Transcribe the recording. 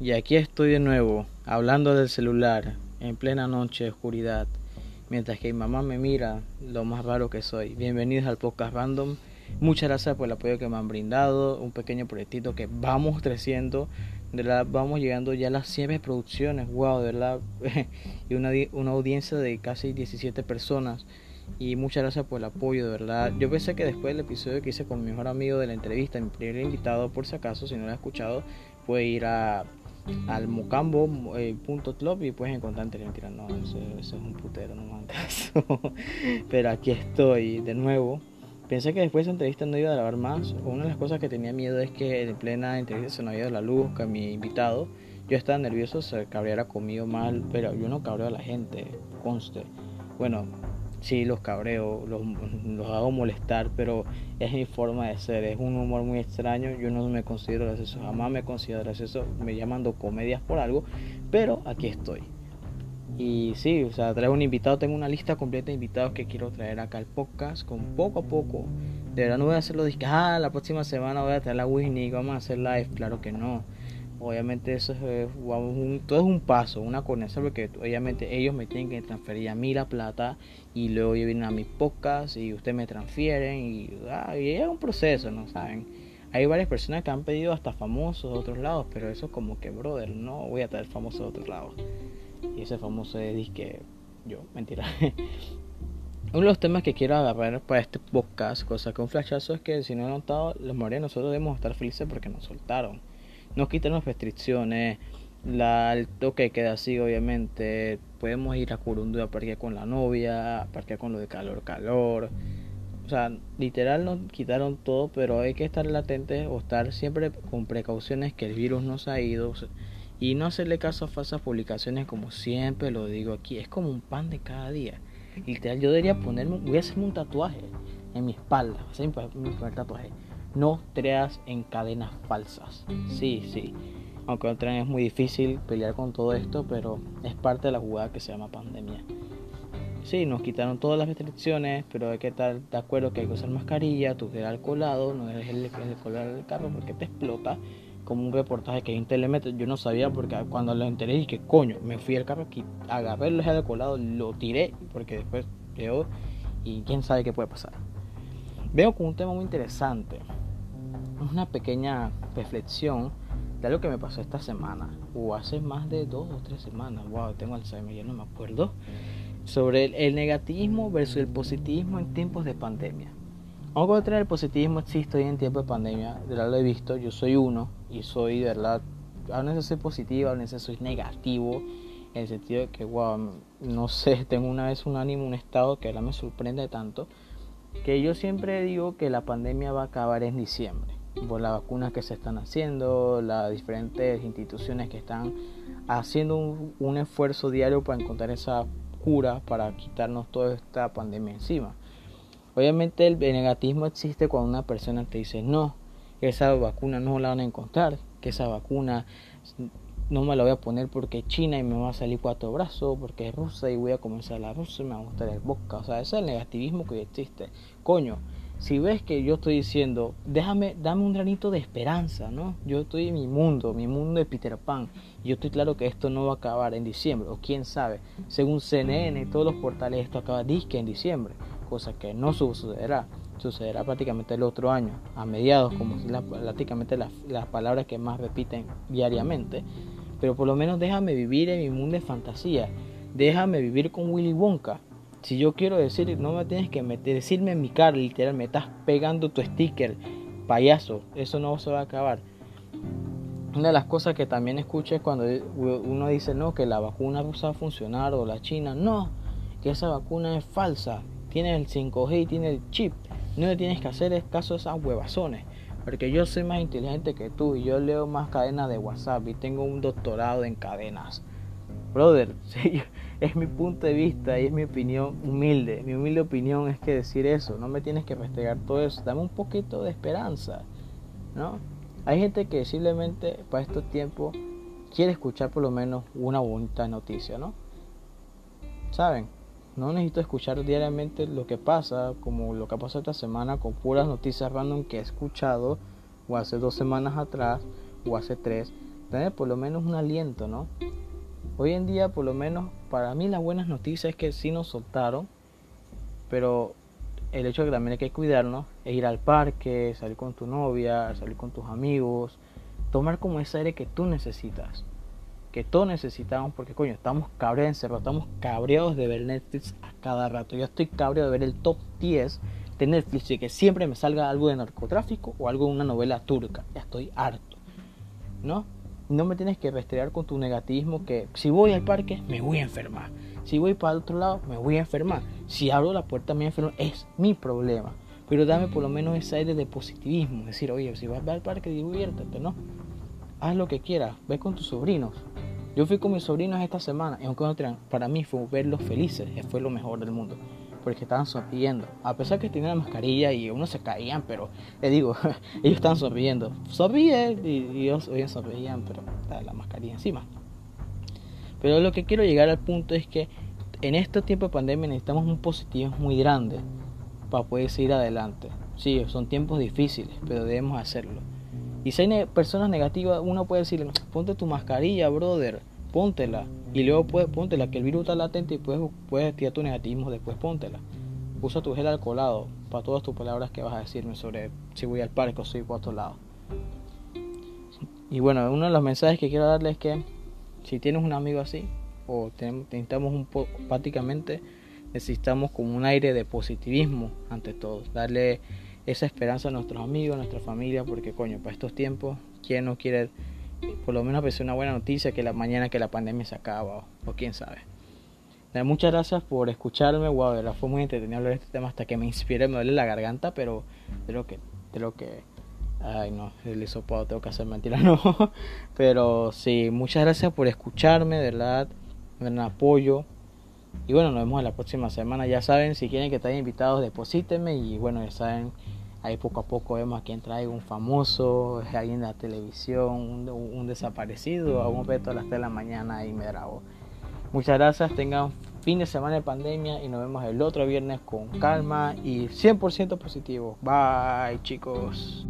Y aquí estoy de nuevo, hablando del celular, en plena noche de oscuridad, mientras que mi mamá me mira lo más raro que soy. Bienvenidos al podcast Random. Muchas gracias por el apoyo que me han brindado, un pequeño proyectito que vamos creciendo, de verdad vamos llegando ya a las 100 producciones, wow, de verdad, y una, una audiencia de casi 17 personas y muchas gracias por el apoyo, de verdad. Yo pensé que después del episodio que hice con mi mejor amigo de la entrevista, mi primer invitado, por si acaso, si no lo has escuchado, puede ir a al mocambo.club y puedes encontrar mentira, no, eso, es un putero, no me Pero aquí estoy de nuevo. Pensé que después de esa entrevista no iba a grabar más. Una de las cosas que tenía miedo es que en plena entrevista se nos había ido la luz, que mi invitado, yo estaba nervioso, se cabreara conmigo mal, pero yo no cabreo a la gente, conste. Bueno, sí los cabreo, los, los, hago molestar, pero es mi forma de ser, es un humor muy extraño, yo no me considero gracioso, jamás me considero gracioso, me llamando comedias por algo, pero aquí estoy. Y sí, o sea, traigo un invitado, tengo una lista completa de invitados que quiero traer acá al podcast, con poco a poco. De verdad no voy a hacerlo de ah, la próxima semana voy a traer la Whitney, vamos a hacer live, claro que no obviamente eso es un, todo es un paso, una conexión, porque obviamente ellos me tienen que transferir a mí la plata y luego vienen a mis podcasts y ustedes me transfieren y, ah, y es un proceso, ¿no saben? Hay varias personas que han pedido hasta famosos de otros lados, pero eso es como que, brother, no voy a traer famosos de otros lados. Y ese famoso es que yo, mentira. Uno de los temas que quiero agarrar para este podcast, cosa que un flashazo, es que si no han notado, los mayoría nosotros debemos estar felices porque nos soltaron nos quitan las restricciones, la, el toque queda así, obviamente. Podemos ir a Curundú a parquear con la novia, a parquear con lo de calor, calor. O sea, literal nos quitaron todo, pero hay que estar latentes o estar siempre con precauciones que el virus no se ha ido y no hacerle caso a falsas publicaciones como siempre lo digo aquí. Es como un pan de cada día. Literal, yo debería ponerme, voy a hacerme un tatuaje en mi espalda, un tatuaje no creas en cadenas falsas. Sí, sí. Aunque es muy difícil pelear con todo esto, pero es parte de la jugada que se llama pandemia. Sí, nos quitaron todas las restricciones, pero hay que estar de acuerdo que hay que usar mascarilla, tú quedas alcoholado, no eres el, el colado del carro porque te explota. Como un reportaje que hay en Telemetro, yo no sabía porque cuando lo enteré dije, coño, me fui al carro aquí, agarré el gel colado, lo tiré porque después quedó y quién sabe qué puede pasar. Veo con un tema muy interesante una pequeña reflexión de algo que me pasó esta semana, o hace más de dos o tres semanas, wow, tengo Alzheimer, ya no me acuerdo, sobre el, negativismo versus el positivismo en tiempos de pandemia. Vamos a el positivismo existe hoy en tiempos de pandemia, de verdad lo he visto, yo soy uno y soy de verdad, a veces soy positivo, a veces soy negativo, en el sentido de que, wow, no sé, tengo una vez un ánimo, un estado que ahora me sorprende tanto, que yo siempre digo que la pandemia va a acabar en diciembre por las vacunas que se están haciendo, las diferentes instituciones que están haciendo un, esfuerzo diario para encontrar esa cura para quitarnos toda esta pandemia encima. Obviamente el negativismo existe cuando una persona te dice no, esa vacuna no la van a encontrar, que esa vacuna no me la voy a poner porque es China y me va a salir cuatro brazos, porque es rusa y voy a comenzar la rusa y me va a gustar el boca. O sea, ese es el negativismo que existe. Coño, si ves que yo estoy diciendo, déjame, dame un granito de esperanza, ¿no? Yo estoy en mi mundo, mi mundo de Peter Pan. Yo estoy claro que esto no va a acabar en diciembre, o quién sabe. Según CNN y todos los portales, esto acaba disque en diciembre, cosa que no sucederá. Sucederá prácticamente el otro año, a mediados, como la, prácticamente las, las palabras que más repiten diariamente. Pero por lo menos déjame vivir en mi mundo de fantasía. Déjame vivir con Willy Wonka si yo quiero decir, no me tienes que meter, decirme en mi cara, literal, me estás pegando tu sticker, payaso, eso no se va a acabar. Una de las cosas que también escucho es cuando uno dice, no, que la vacuna va a funcionar o la china, no, que esa vacuna es falsa, tiene el 5G y tiene el chip, no le tienes que hacer caso a esas huevazones. Porque yo soy más inteligente que tú y yo leo más cadenas de WhatsApp y tengo un doctorado en cadenas. Brother, es mi punto de vista y es mi opinión humilde. Mi humilde opinión es que decir eso, no me tienes que restregar todo eso, dame un poquito de esperanza, ¿no? Hay gente que simplemente para estos tiempos quiere escuchar por lo menos una bonita noticia, ¿no? ¿Saben? No necesito escuchar diariamente lo que pasa, como lo que ha pasado esta semana con puras noticias random que he escuchado, o hace dos semanas atrás, o hace tres, tener por lo menos un aliento, ¿no? Hoy en día, por lo menos, para mí las buenas noticias es que sí nos soltaron, pero el hecho de que también hay que cuidarnos es ir al parque, salir con tu novia, salir con tus amigos, tomar como ese aire que tú necesitas, que todos necesitamos, porque coño, estamos cabreados encerrados, estamos cabreados de ver Netflix a cada rato. Yo estoy cabreado de ver el top 10 de Netflix y que siempre me salga algo de narcotráfico o algo de una novela turca. Ya estoy harto, ¿no? No me tienes que restregar con tu negativismo que si voy al parque me voy a enfermar. Si voy para el otro lado me voy a enfermar. Si abro la puerta me enfermo. Es mi problema. Pero dame por lo menos ese aire de positivismo. Decir, oye, si vas al parque, diviértete, ¿no? Haz lo que quieras. Ve con tus sobrinos. Yo fui con mis sobrinos esta semana y aunque no para mí fue verlos felices, fue lo mejor del mundo, porque estaban sonriendo, a pesar que tenían la mascarilla y unos se caían, pero les digo, ellos estaban sonriendo, sonríe y, ellos, sonreían, pero la mascarilla encima. Pero lo que quiero llegar al punto es que en este tiempo de pandemia necesitamos un positivo muy grande para poder seguir adelante. Sí, son tiempos difíciles, pero debemos hacerlo. Y si hay personas negativas, uno puede decirle, ponte tu mascarilla, brother, póntela. Y luego puedes, póntela, que el virus está latente y puedes, puedes tirar tu negativismo, después póntela. Usa tu gel alcoholado para todas tus palabras que vas a decirme sobre si voy al parque o si voy a otro lado. Y bueno, uno de los mensajes que quiero darles es que si tienes un amigo así, o necesitamos un poco, prácticamente necesitamos como un aire de positivismo ante todo, darle esa esperanza a nuestros amigos, a nuestra familia, porque coño, para estos tiempos, ¿quién no quiere por lo menos pensar una buena noticia que la mañana que la pandemia se acaba o, quién sabe? Muchas gracias por escucharme, wow, fue muy entretenido hablar de este tema hasta que me inspiré, me duele la garganta, pero creo que, creo que, ay no, el hisopado tengo que hacer mentira, no, pero sí, muchas gracias por escucharme, de verdad, dan apoyo, y bueno, nos vemos la próxima semana. Ya saben, si quieren que estén invitados, deposítenme. Y bueno, ya saben, ahí poco a poco vemos a quién trae un famoso, alguien en la televisión, un, desaparecido. A un veto a las 3 de la mañana y me grabo. Muchas gracias, tengan fin de semana de pandemia y nos vemos el otro viernes con calma y 100% positivo. Bye chicos.